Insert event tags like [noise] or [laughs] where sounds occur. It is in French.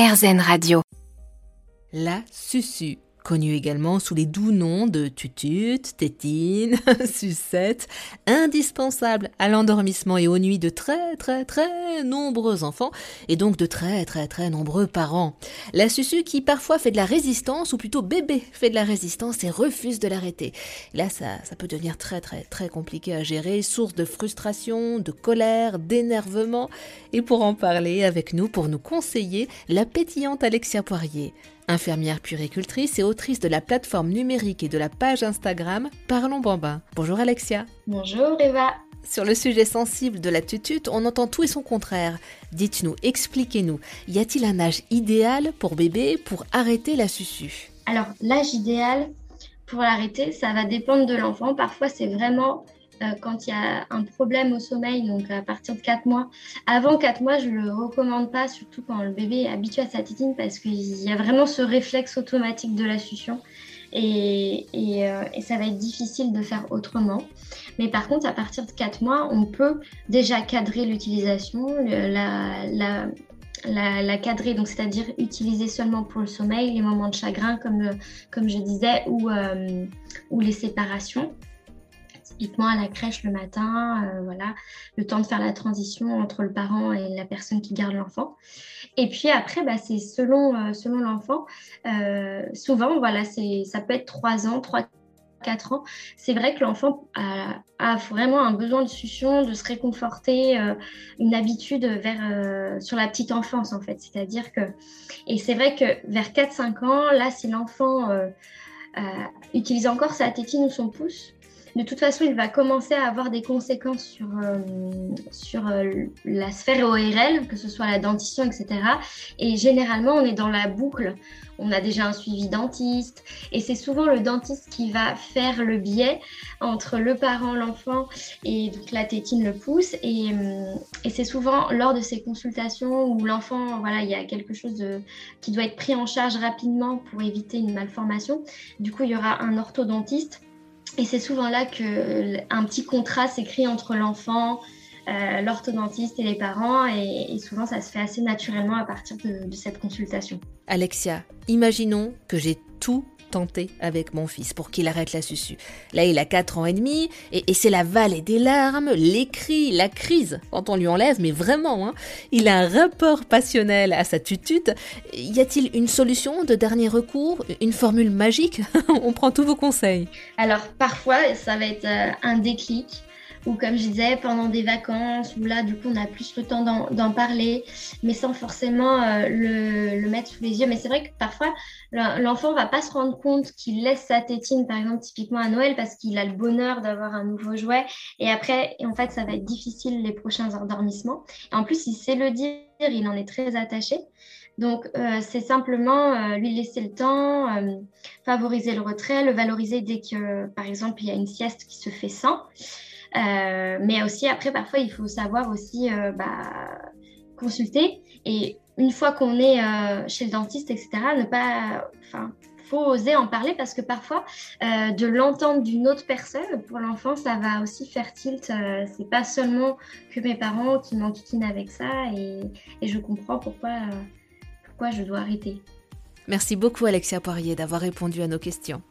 RZN Radio. La Susu connu également sous les doux noms de tutute, tétine, [laughs] sucette, indispensable à l'endormissement et aux nuits de très très très nombreux enfants et donc de très très très nombreux parents. La susu qui parfois fait de la résistance ou plutôt bébé fait de la résistance et refuse de l'arrêter. Là ça, ça peut devenir très très très compliqué à gérer, source de frustration, de colère, d'énervement et pour en parler avec nous, pour nous conseiller, la pétillante Alexia Poirier infirmière puéricultrice et autrice de la plateforme numérique et de la page Instagram Parlons Bambin. Bonjour Alexia. Bonjour Eva. Sur le sujet sensible de la tutute, on entend tout et son contraire. Dites-nous, expliquez-nous, y a-t-il un âge idéal pour bébé pour arrêter la susu? Alors, l'âge idéal pour l'arrêter, ça va dépendre de l'enfant. Parfois, c'est vraiment quand il y a un problème au sommeil, donc à partir de 4 mois. Avant 4 mois, je ne le recommande pas, surtout quand le bébé est habitué à sa tétine, parce qu'il y a vraiment ce réflexe automatique de la succion. Et, euh, ça va être difficile de faire autrement. Mais par contre, à partir de 4 mois, on peut déjà cadrer l'utilisation, la, cadrer, donc c'est-à-dire utiliser seulement pour le sommeil, les moments de chagrin, comme, comme je disais, ou, euh, ou les séparations typiquement à la crèche le matin, euh, voilà, le temps de faire la transition entre le parent et la personne qui garde l'enfant. Et puis après, bah, c'est selon, euh, selon l'enfant. Euh, souvent, voilà, ça peut être 3 ans, 3 4 ans, c'est vrai que l'enfant a, vraiment un besoin de succion, de se réconforter, une habitude vers, sur la petite enfance en fait. C'est-à-dire que, et c'est vrai que vers 4-5 ans, là, si l'enfant utilise encore sa tétine ou son pouce, de toute façon, il va commencer à avoir des conséquences sur, euh, sur euh, la sphère ORL, que ce soit la dentition, etc. Et généralement, on est dans la boucle. On a déjà un suivi dentiste. Et c'est souvent le dentiste qui va faire le biais entre le parent, l'enfant et donc la tétine, le pouce. Et, euh, c'est souvent lors de ces consultations où l'enfant, voilà, il y a quelque chose qui doit être pris en charge rapidement pour éviter une malformation. Du coup, il y aura un orthodontiste et c'est souvent là qu'un petit contrat s'écrit entre l'enfant, euh, l'orthodontiste et les parents, et, souvent ça se fait assez naturellement à partir de, de cette consultation. Alexia, imaginons que j'ai tout tenté avec mon fils pour qu'il arrête la susu. Là, il a 4 ans et demi, et, c'est la vallée des larmes, les cris, la crise quand on lui enlève, mais vraiment, hein. il a un rapport passionnel à sa tutute. Y a-t-il une solution de dernier recours, une formule magique? [laughs] On prend tous vos conseils. Alors, parfois, ça va être euh, un déclic ou comme je disais, pendant des vacances, où là, du coup, on a plus le temps d'en parler, mais sans forcément euh, le, mettre sous les yeux. Mais c'est vrai que parfois, l'enfant va pas se rendre compte qu'il laisse sa tétine, par exemple, typiquement à Noël, parce qu'il a le bonheur d'avoir un nouveau jouet. Et après, en fait, ça va être difficile les prochains endormissements. Et en plus, il sait le dire, il en est très attaché. Donc, euh, c'est simplement euh, lui laisser le temps, favoriser le retrait, le valoriser dès que, par exemple, il y a une sieste qui se fait sans. Euh, mais aussi, après, parfois, il faut savoir aussi euh, bah, consulter. Et une fois qu'on est euh, chez le dentiste, etc., ne pas. Enfin, faut oser en parler parce que parfois, de l'entendre d'une autre personne, pour l'enfant, ça va aussi faire tilt. c'est pas seulement que mes parents qui m'enquiquinent avec ça et, et, je comprends pourquoi, pourquoi je dois arrêter. Merci beaucoup Alexia Poirier d'avoir répondu à nos questions.